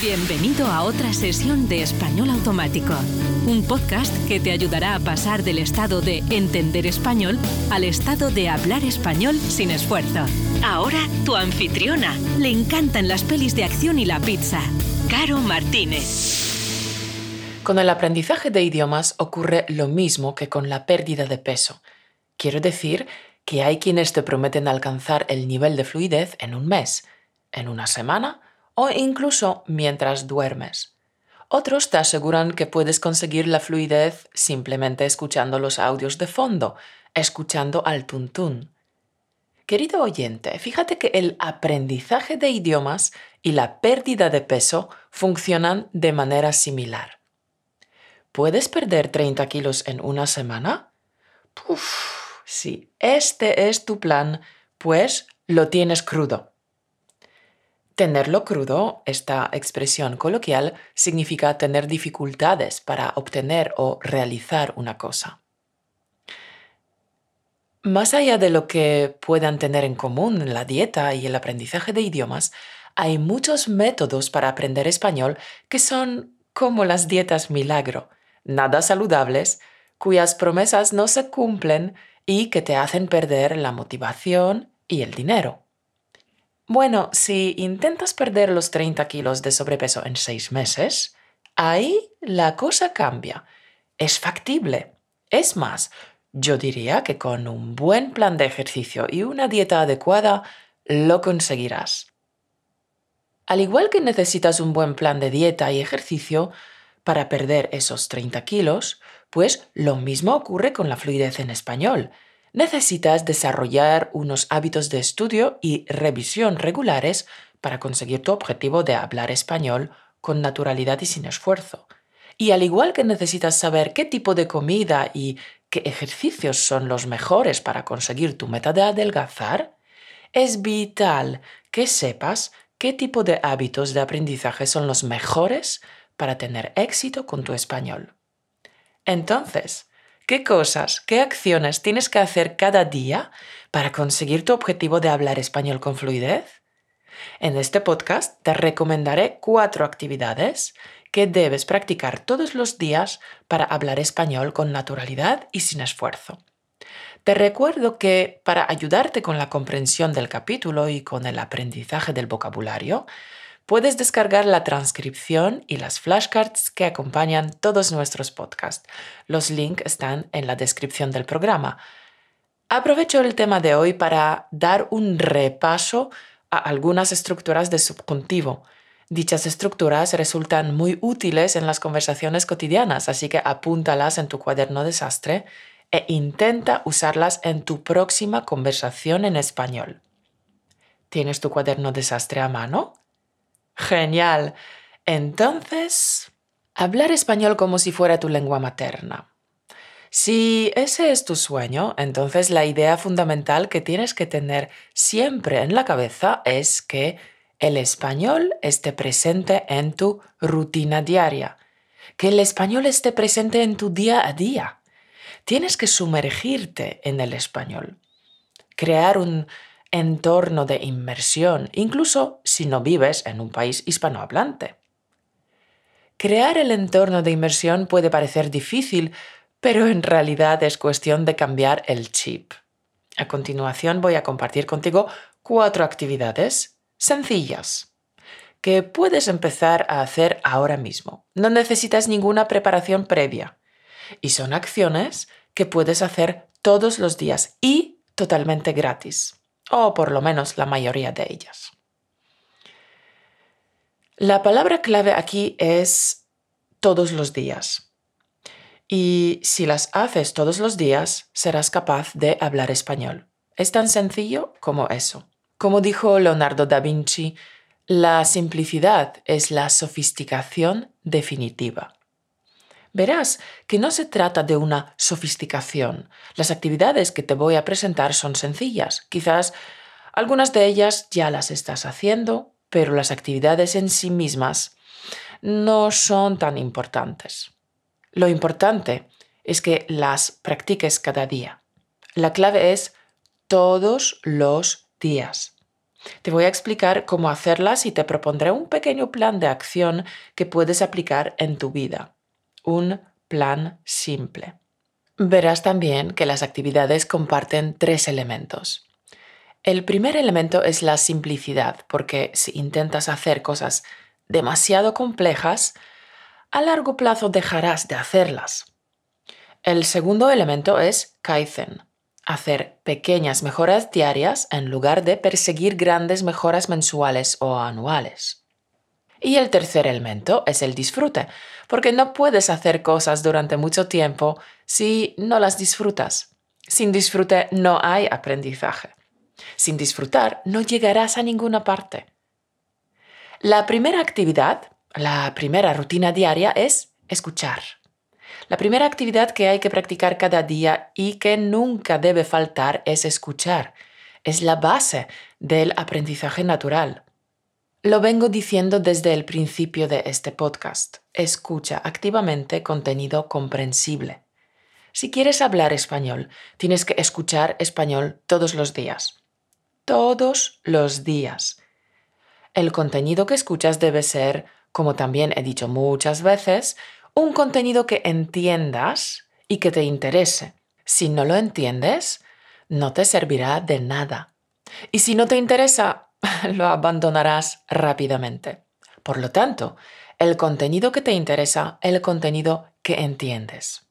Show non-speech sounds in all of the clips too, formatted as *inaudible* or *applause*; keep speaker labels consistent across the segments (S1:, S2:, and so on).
S1: Bienvenido a otra sesión de Español Automático, un podcast que te ayudará a pasar del estado de entender español al estado de hablar español sin esfuerzo. Ahora tu anfitriona. Le encantan las pelis de acción y la pizza. Caro Martínez.
S2: Con el aprendizaje de idiomas ocurre lo mismo que con la pérdida de peso. Quiero decir que hay quienes te prometen alcanzar el nivel de fluidez en un mes, en una semana o incluso mientras duermes. Otros te aseguran que puedes conseguir la fluidez simplemente escuchando los audios de fondo, escuchando al tuntún. Querido oyente, fíjate que el aprendizaje de idiomas y la pérdida de peso funcionan de manera similar. ¿Puedes perder 30 kilos en una semana? Puf, si este es tu plan, pues lo tienes crudo. Tenerlo crudo, esta expresión coloquial, significa tener dificultades para obtener o realizar una cosa. Más allá de lo que puedan tener en común la dieta y el aprendizaje de idiomas, hay muchos métodos para aprender español que son como las dietas milagro, nada saludables, cuyas promesas no se cumplen y que te hacen perder la motivación y el dinero. Bueno, si intentas perder los 30 kilos de sobrepeso en seis meses, ahí la cosa cambia. Es factible. Es más, yo diría que con un buen plan de ejercicio y una dieta adecuada lo conseguirás. Al igual que necesitas un buen plan de dieta y ejercicio para perder esos 30 kilos, pues lo mismo ocurre con la fluidez en español necesitas desarrollar unos hábitos de estudio y revisión regulares para conseguir tu objetivo de hablar español con naturalidad y sin esfuerzo. Y al igual que necesitas saber qué tipo de comida y qué ejercicios son los mejores para conseguir tu meta de adelgazar, es vital que sepas qué tipo de hábitos de aprendizaje son los mejores para tener éxito con tu español. Entonces, qué cosas, qué acciones tienes que hacer cada día para conseguir tu objetivo de hablar español con fluidez? En este podcast te recomendaré cuatro actividades que debes practicar todos los días para hablar español con naturalidad y sin esfuerzo. Te recuerdo que para ayudarte con la comprensión del capítulo y con el aprendizaje del vocabulario, Puedes descargar la transcripción y las flashcards que acompañan todos nuestros podcasts. Los links están en la descripción del programa. Aprovecho el tema de hoy para dar un repaso a algunas estructuras de subjuntivo. Dichas estructuras resultan muy útiles en las conversaciones cotidianas, así que apúntalas en tu cuaderno desastre e intenta usarlas en tu próxima conversación en español. ¿Tienes tu cuaderno desastre a mano? Genial. Entonces, hablar español como si fuera tu lengua materna. Si ese es tu sueño, entonces la idea fundamental que tienes que tener siempre en la cabeza es que el español esté presente en tu rutina diaria, que el español esté presente en tu día a día. Tienes que sumergirte en el español, crear un entorno de inmersión, incluso si no vives en un país hispanohablante. Crear el entorno de inmersión puede parecer difícil, pero en realidad es cuestión de cambiar el chip. A continuación voy a compartir contigo cuatro actividades sencillas que puedes empezar a hacer ahora mismo. No necesitas ninguna preparación previa y son acciones que puedes hacer todos los días y totalmente gratis o por lo menos la mayoría de ellas. La palabra clave aquí es todos los días. Y si las haces todos los días, serás capaz de hablar español. Es tan sencillo como eso. Como dijo Leonardo da Vinci, la simplicidad es la sofisticación definitiva verás que no se trata de una sofisticación. Las actividades que te voy a presentar son sencillas. Quizás algunas de ellas ya las estás haciendo, pero las actividades en sí mismas no son tan importantes. Lo importante es que las practiques cada día. La clave es todos los días. Te voy a explicar cómo hacerlas y te propondré un pequeño plan de acción que puedes aplicar en tu vida. Un plan simple. Verás también que las actividades comparten tres elementos. El primer elemento es la simplicidad, porque si intentas hacer cosas demasiado complejas, a largo plazo dejarás de hacerlas. El segundo elemento es Kaizen, hacer pequeñas mejoras diarias en lugar de perseguir grandes mejoras mensuales o anuales. Y el tercer elemento es el disfrute, porque no puedes hacer cosas durante mucho tiempo si no las disfrutas. Sin disfrute no hay aprendizaje. Sin disfrutar no llegarás a ninguna parte. La primera actividad, la primera rutina diaria es escuchar. La primera actividad que hay que practicar cada día y que nunca debe faltar es escuchar. Es la base del aprendizaje natural. Lo vengo diciendo desde el principio de este podcast. Escucha activamente contenido comprensible. Si quieres hablar español, tienes que escuchar español todos los días todos los días. El contenido que escuchas debe ser, como también he dicho muchas veces, un contenido que entiendas y que te interese. Si no lo entiendes, no te servirá de nada. Y si no te interesa, *laughs* lo abandonarás rápidamente. Por lo tanto, el contenido que te interesa, el contenido que entiendes.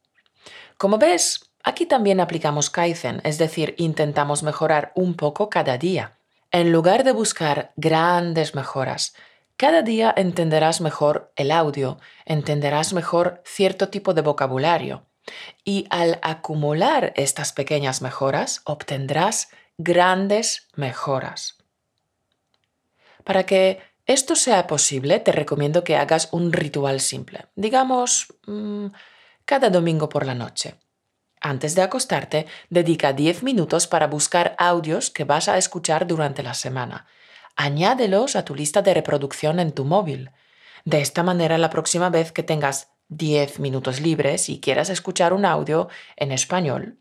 S2: Como ves, Aquí también aplicamos Kaizen, es decir, intentamos mejorar un poco cada día. En lugar de buscar grandes mejoras, cada día entenderás mejor el audio, entenderás mejor cierto tipo de vocabulario y al acumular estas pequeñas mejoras obtendrás grandes mejoras. Para que esto sea posible, te recomiendo que hagas un ritual simple, digamos mm, cada domingo por la noche. Antes de acostarte, dedica 10 minutos para buscar audios que vas a escuchar durante la semana. Añádelos a tu lista de reproducción en tu móvil. De esta manera, la próxima vez que tengas 10 minutos libres y quieras escuchar un audio en español,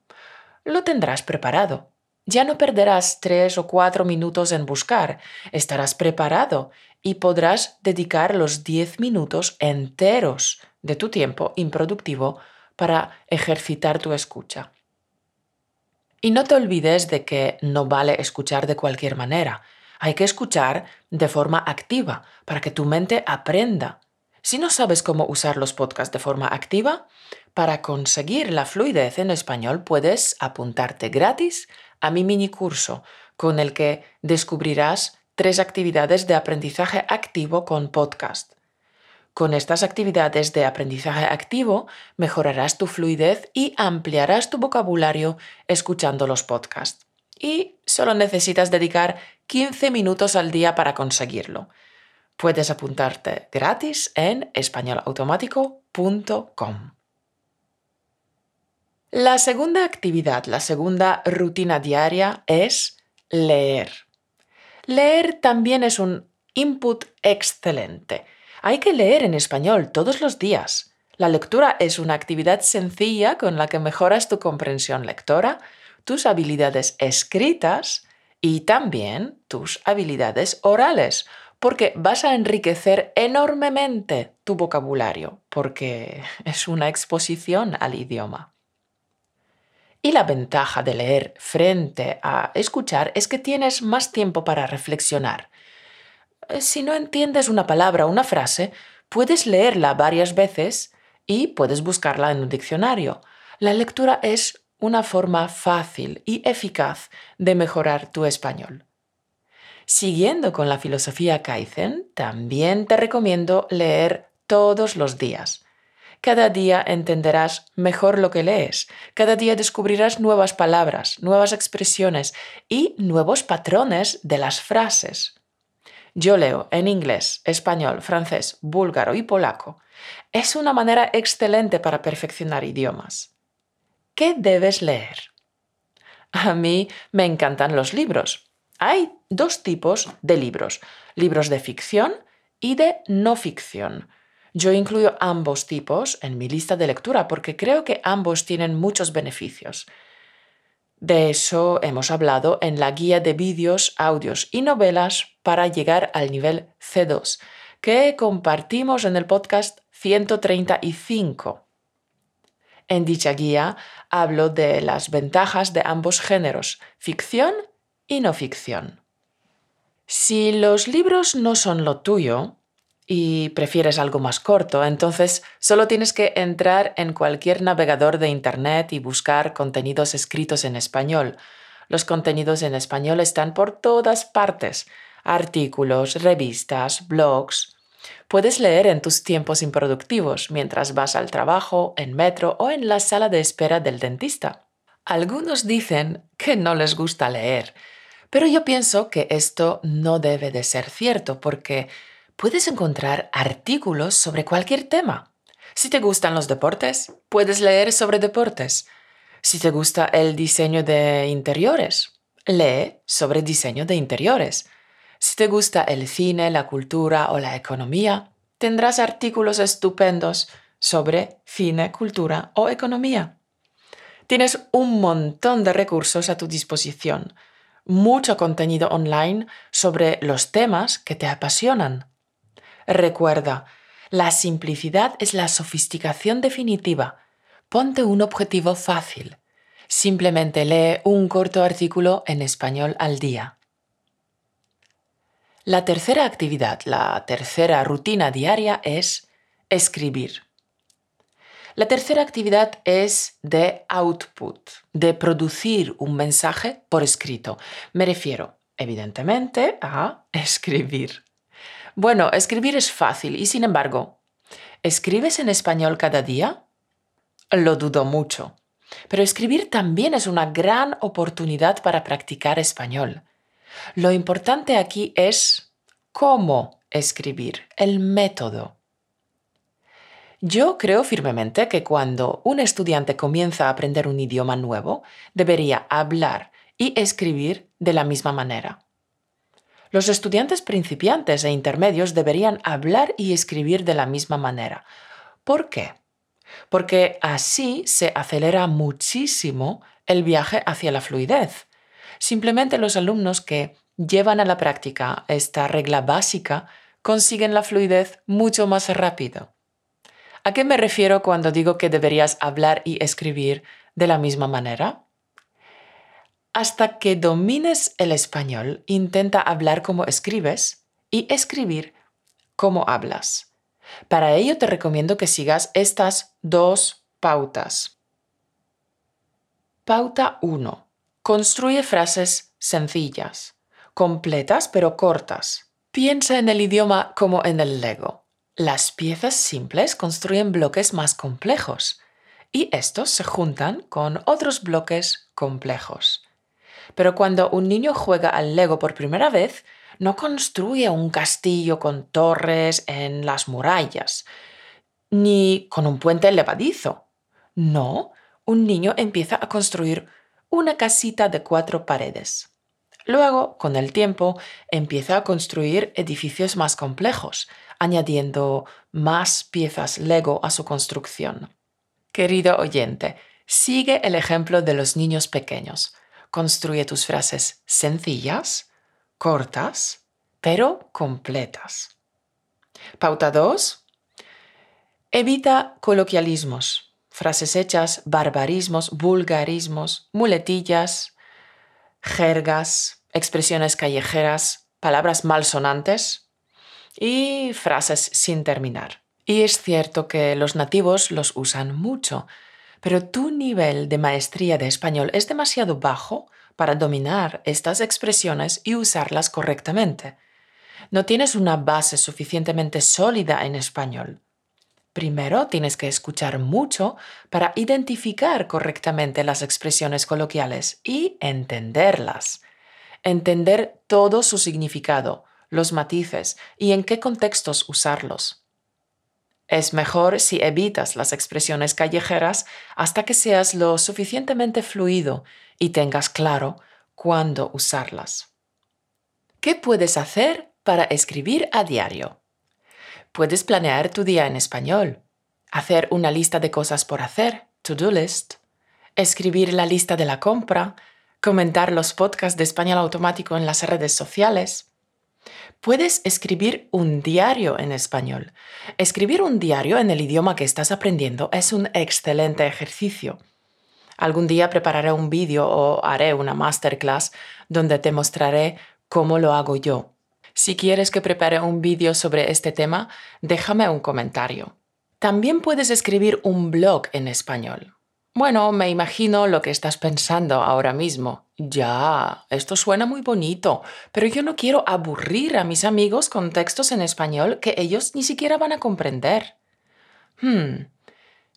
S2: lo tendrás preparado. Ya no perderás 3 o 4 minutos en buscar, estarás preparado y podrás dedicar los 10 minutos enteros de tu tiempo improductivo para ejercitar tu escucha. Y no te olvides de que no vale escuchar de cualquier manera. Hay que escuchar de forma activa para que tu mente aprenda. Si no sabes cómo usar los podcasts de forma activa, para conseguir la fluidez en español puedes apuntarte gratis a mi mini curso con el que descubrirás tres actividades de aprendizaje activo con podcast. Con estas actividades de aprendizaje activo mejorarás tu fluidez y ampliarás tu vocabulario escuchando los podcasts. Y solo necesitas dedicar 15 minutos al día para conseguirlo. Puedes apuntarte gratis en españolautomático.com. La segunda actividad, la segunda rutina diaria es leer. Leer también es un input excelente hay que leer en español todos los días. La lectura es una actividad sencilla con la que mejoras tu comprensión lectora, tus habilidades escritas y también tus habilidades orales, porque vas a enriquecer enormemente tu vocabulario, porque *laughs* es una exposición al idioma. Y la ventaja de leer frente a escuchar es que tienes más tiempo para reflexionar eh, si no entiendes una palabra o una frase, puedes leerla varias veces y puedes buscarla en un diccionario. La lectura es una forma fácil y eficaz de mejorar tu español. Siguiendo con la filosofía Kaizen, también te recomiendo leer todos los días. Cada día entenderás mejor lo que lees, cada día descubrirás nuevas palabras, nuevas expresiones y nuevos patrones de las frases. Yo leo en inglés, español, francés, búlgaro y polaco. Es una manera excelente para perfeccionar idiomas. ¿Qué debes leer? A mí me encantan los libros. Hay dos tipos de libros, libros de ficción y de no ficción. Yo incluyo ambos tipos en mi lista de lectura porque creo que ambos tienen muchos beneficios. De eso hemos hablado en la guía de vídeos, audios y novelas para llegar al nivel C2, que compartimos en el podcast 135. En dicha guía hablo de las ventajas de ambos géneros, ficción y no ficción. Si los libros no son lo tuyo y prefieres algo más corto, entonces solo tienes que entrar en cualquier navegador de Internet y buscar contenidos escritos en español. Los contenidos en español están por todas partes. Artículos, revistas, blogs. Puedes leer en tus tiempos improductivos mientras vas al trabajo, en metro o en la sala de espera del dentista. Algunos dicen que no les gusta leer pero yo pienso que esto no debe de ser cierto porque puedes encontrar artículos sobre cualquier tema. Si te gustan los deportes, puedes leer sobre deportes. Si te gusta el diseño de interiores, lee sobre diseño de interiores. Si te gusta el cine, la cultura o la economía, tendrás artículos estupendos sobre cine, cultura o economía. Tienes un montón de recursos a tu disposición mucho contenido online sobre los temas que te apasionan. Recuerda, la simplicidad es la sofisticación definitiva. Ponte un objetivo fácil. Simplemente lee un corto artículo en español al día. La tercera actividad, la tercera rutina diaria es escribir. La tercera actividad es de output, de producir un mensaje por escrito. Me refiero, evidentemente, a *laughs* escribir. Bueno, escribir es fácil y sin embargo, ¿escribes en español cada día? Lo dudo mucho. Pero escribir también es una gran oportunidad para practicar español. Lo importante aquí es cómo escribir, el método. Yo creo firmemente que cuando un estudiante comienza a aprender un idioma nuevo, debería hablar y escribir de la misma manera. Los estudiantes principiantes e intermedios deberían hablar y escribir de la misma manera. ¿Por qué? Porque así se acelera muchísimo el viaje hacia la fluidez. Simplemente los alumnos que llevan a la práctica esta regla básica consiguen la fluidez mucho más rápido. ¿A qué me refiero cuando digo que deberías hablar y escribir de la misma manera? Hasta que domines el español, intenta hablar como escribes y escribir como hablas. Para ello te recomiendo que sigas estas dos pautas. Pauta 1. Construye frases sencillas, completas pero cortas. Piensa en el idioma como en el Lego. Las piezas simples construyen bloques más complejos y estos se juntan con otros bloques complejos. Pero cuando un niño juega al Lego por primera vez, no construye un castillo con torres en las murallas, ni con un puente levadizo. No, un niño empieza a construir una casita de cuatro paredes. Luego, con el tiempo, empieza a construir edificios más complejos, añadiendo más piezas Lego a su construcción. Querido oyente, sigue el ejemplo de los niños pequeños. Construye tus frases sencillas, cortas, pero completas. Pauta 2. Evita coloquialismos, frases hechas, barbarismos, vulgarismos, muletillas, jergas, expresiones callejeras, palabras malsonantes, y frases sin terminar. Y es cierto que los nativos los usan mucho, pero tu nivel de maestría de español es demasiado bajo para dominar estas expresiones y usarlas correctamente. No tienes una base suficientemente sólida en español. Primero tienes que escuchar mucho para identificar correctamente las expresiones coloquiales y entenderlas. Entender todo su significado, los matices y en qué contextos usarlos. Es mejor si evitas las expresiones callejeras hasta que seas lo suficientemente fluido y tengas claro cuándo usarlas. ¿Qué puedes hacer para escribir a diario? Puedes planear tu día en español, hacer una lista de cosas por hacer, to-do list, escribir la lista de la compra, comentar los podcasts de español automático en las redes sociales. Puedes escribir un diario en español. Escribir un diario en el idioma que estás aprendiendo es un excelente ejercicio. Algún día prepararé un vídeo o haré una masterclass donde te mostraré cómo lo hago yo. Si quieres que prepare un vídeo sobre este tema, déjame un comentario. También puedes escribir un blog en español. Bueno, me imagino lo que estás pensando ahora mismo. Ya, esto suena muy bonito, pero yo no quiero aburrir a mis amigos con textos en español que ellos ni siquiera van a comprender. Hmm,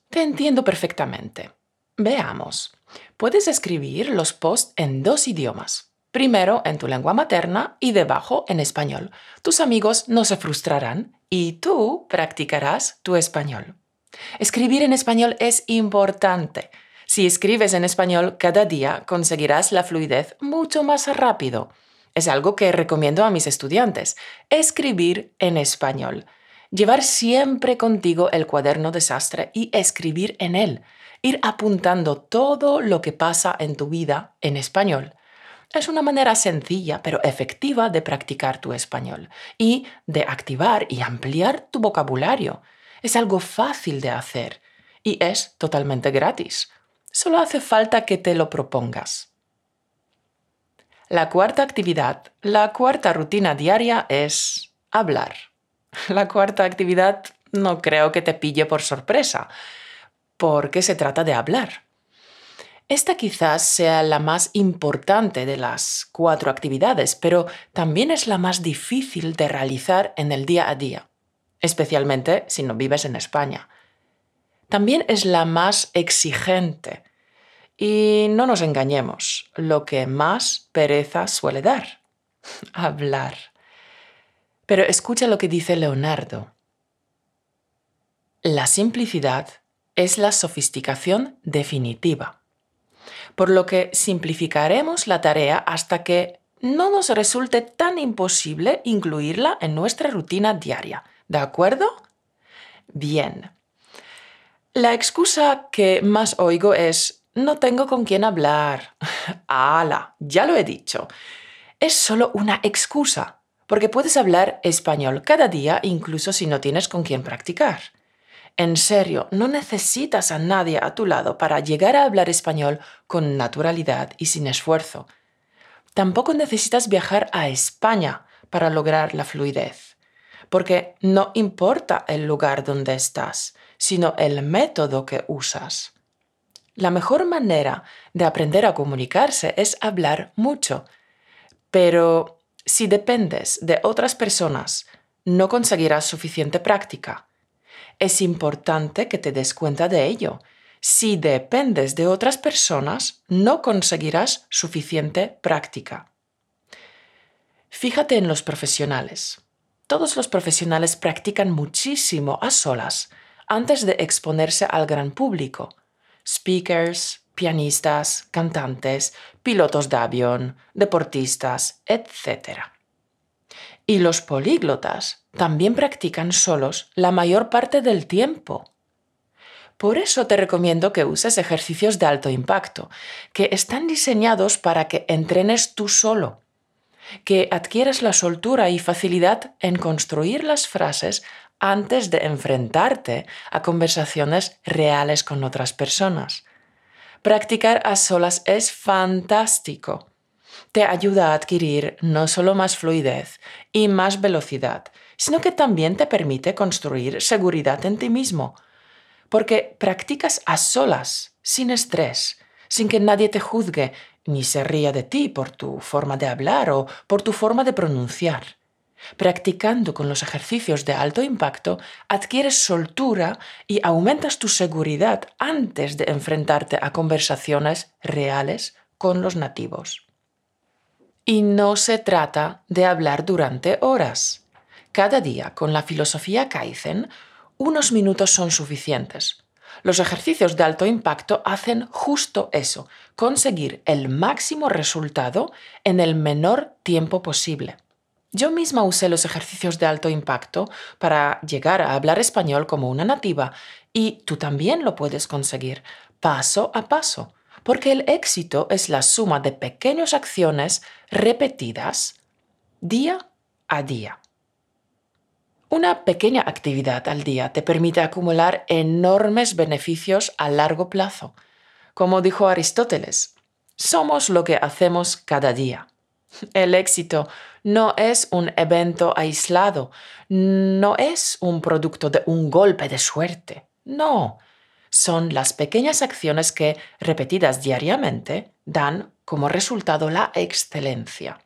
S2: te entiendo perfectamente. Veamos. Puedes escribir los posts en dos idiomas. Primero en tu lengua materna y debajo en español. Tus amigos no se frustrarán y tú practicarás tu español. Escribir en español es importante. Si escribes en español cada día, conseguirás la fluidez mucho más rápido. Es algo que recomiendo a mis estudiantes. Escribir en español. Llevar siempre contigo el cuaderno desastre y escribir en él. Ir apuntando todo lo que pasa en tu vida en español. Es una manera sencilla pero efectiva de practicar tu español y de activar y ampliar tu vocabulario. Es algo fácil de hacer y es totalmente gratis. Solo hace falta que te lo propongas. La cuarta actividad, la cuarta rutina diaria es hablar. *laughs* La cuarta actividad no creo que te pille por sorpresa, porque se trata de hablar. Esta quizás sea la más importante de las cuatro actividades, pero también es la más difícil de realizar en el día a día especialmente si no vives en España. También es la más exigente. Y no nos engañemos, lo que más pereza suele dar, *laughs* hablar. Pero escucha lo que dice Leonardo. La simplicidad es la sofisticación definitiva, por lo que simplificaremos la tarea hasta que no nos resulte tan imposible incluirla en nuestra rutina diaria, ¿De acuerdo? Bien. La excusa que más oigo es no tengo con quién hablar. *laughs* ¡Hala! Ya lo he dicho. Es solo una excusa, porque puedes hablar español cada día incluso si no tienes con quién practicar. En serio, no necesitas a nadie a tu lado para llegar a hablar español con naturalidad y sin esfuerzo. Tampoco necesitas viajar a España para lograr la fluidez porque no importa el lugar donde estás, sino el método que usas. La mejor manera de aprender a comunicarse es hablar mucho, pero si dependes de otras personas, no conseguirás suficiente práctica. Es importante que te des cuenta de ello. Si dependes de otras personas, no conseguirás suficiente práctica. Fíjate en los profesionales todos los profesionales practican muchísimo a solas antes de exponerse al gran público. Speakers, pianistas, cantantes, pilotos de avión, deportistas, etc. Y los políglotas también practican solos la mayor parte del tiempo. Por eso te recomiendo que uses ejercicios de alto impacto, que están diseñados para que entrenes tú solo que adquieres la soltura y facilidad en construir las frases antes de enfrentarte a conversaciones reales con otras personas. Practicar a solas es fantástico. Te ayuda a adquirir no solo más fluidez y más velocidad, sino que también te permite construir seguridad en ti mismo, porque practicas a solas, sin estrés, sin que nadie te juzgue ni se ría de ti por tu forma de hablar o por tu forma de pronunciar. Practicando con los ejercicios de alto impacto, adquieres soltura y aumentas tu seguridad antes de enfrentarte a conversaciones reales con los nativos. Y no se trata de hablar durante horas. Cada día, con la filosofía Kaizen, unos minutos son suficientes los ejercicios de alto impacto hacen justo eso, conseguir el máximo resultado en el menor tiempo posible. Yo misma usé los ejercicios de alto impacto para llegar a hablar español como una nativa y tú también lo puedes conseguir paso a paso, porque el éxito es la suma de pequeñas acciones repetidas día a día. Una pequeña actividad al día te permite acumular enormes beneficios a largo plazo. Como dijo Aristóteles, somos lo que hacemos cada día. El éxito no es un evento aislado, no es un producto de un golpe de suerte. No, son las pequeñas acciones que, repetidas diariamente, dan como resultado la excelencia.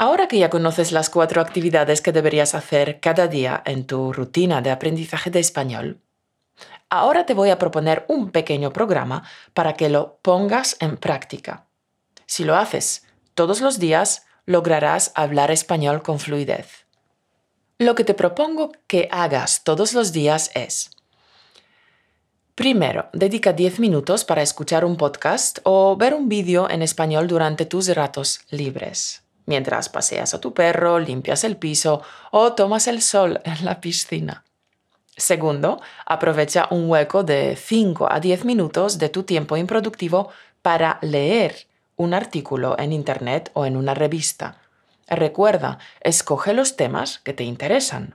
S2: Ahora que ya conoces las cuatro actividades que deberías hacer cada día en tu rutina de aprendizaje de español, ahora te voy a proponer un pequeño programa para que lo pongas en práctica. Si lo haces todos los días, lograrás hablar español con fluidez. Lo que te propongo que hagas todos los días es Primero, dedica 10 minutos para escuchar un podcast o ver un vídeo en español durante tus ratos libres, mientras paseas a tu perro, limpias el piso o tomas el sol en la piscina. Segundo, aprovecha un hueco de 5 a 10 minutos de tu tiempo improductivo para leer un artículo en Internet o en una revista. Recuerda, escoge los temas que te interesan.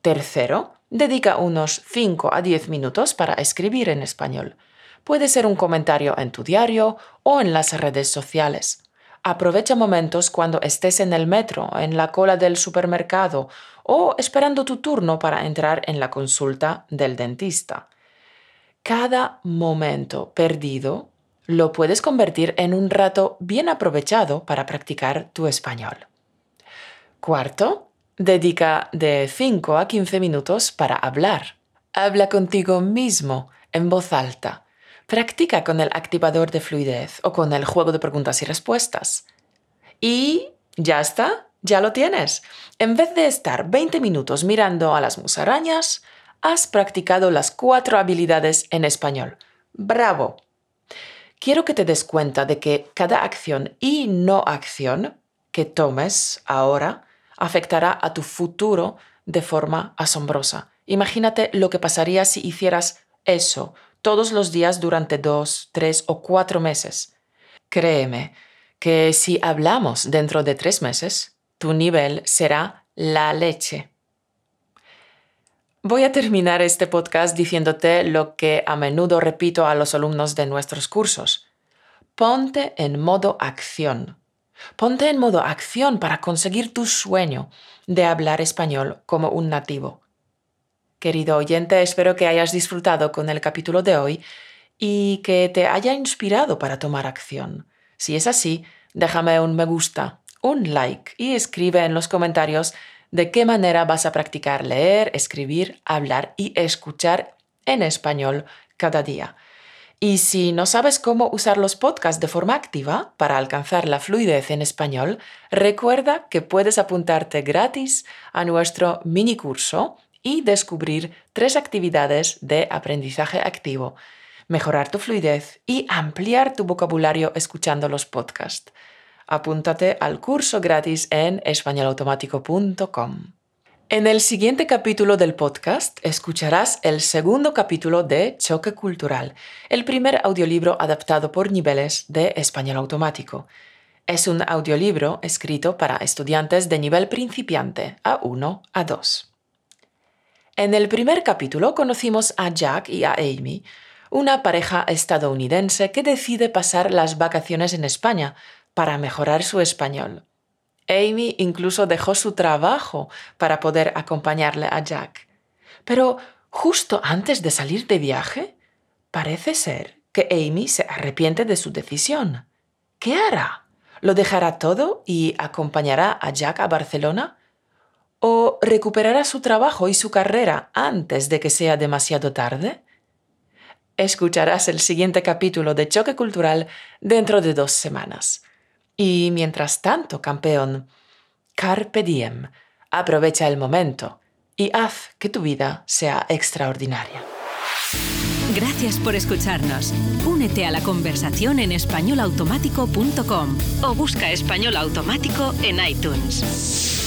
S2: Tercero, Dedica unos 5 a 10 minutos para escribir en español. Puede ser un comentario en tu diario o en las redes sociales. Aprovecha momentos cuando estés en el metro, en la cola del supermercado o esperando tu turno para entrar en la consulta del dentista. Cada momento perdido lo puedes convertir en un rato bien aprovechado para practicar tu español. Cuarto, Dedica de 5 a 15 minutos para hablar. Habla contigo mismo en voz alta. Practica con el activador de fluidez o con el juego de preguntas y respuestas. Y ya está, ya lo tienes. En vez de estar 20 minutos mirando a las musarañas, has practicado las cuatro habilidades en español. ¡Bravo! Quiero que te des cuenta de que cada acción y no acción que tomes ahora afectará a tu futuro de forma asombrosa. Imagínate lo que pasaría si hicieras eso todos los días durante dos, tres o cuatro meses. Créeme que si hablamos dentro de tres meses, tu nivel será la leche. Voy a terminar este podcast diciéndote lo que a menudo repito a los alumnos de nuestros cursos. Ponte en modo acción. Ponte en modo acción para conseguir tu sueño de hablar español como un nativo. Querido oyente, espero que hayas disfrutado con el capítulo de hoy y que te haya inspirado para tomar acción. Si es así, déjame un me gusta, un like y escribe en los comentarios de qué manera vas a practicar leer, escribir, hablar y escuchar en español cada día. Y si no sabes cómo usar los podcasts de forma activa para alcanzar la fluidez en español, recuerda que puedes apuntarte gratis a nuestro mini curso y descubrir tres actividades de aprendizaje activo, mejorar tu fluidez y ampliar tu vocabulario escuchando los podcasts. Apúntate al curso gratis en españolautomático.com. En el siguiente capítulo del podcast escucharás el segundo capítulo de Choque Cultural, el primer audiolibro adaptado por niveles de español automático. Es un audiolibro escrito para estudiantes de nivel principiante A1 a 2. En el primer capítulo conocimos a Jack y a Amy, una pareja estadounidense que decide pasar las vacaciones en España para mejorar su español. Amy incluso dejó su trabajo para poder acompañarle a Jack. Pero justo antes de salir de viaje, parece ser que Amy se arrepiente de su decisión. ¿Qué hará? ¿Lo dejará todo y acompañará a Jack a Barcelona? ¿O recuperará su trabajo y su carrera antes de que sea demasiado tarde? Escucharás el siguiente capítulo de Choque Cultural dentro de dos semanas. Y mientras tanto, campeón, carpe diem, aprovecha el momento y haz que tu vida sea extraordinaria.
S1: Gracias por escucharnos. Únete a la conversación en españolautomático.com o busca español automático en iTunes.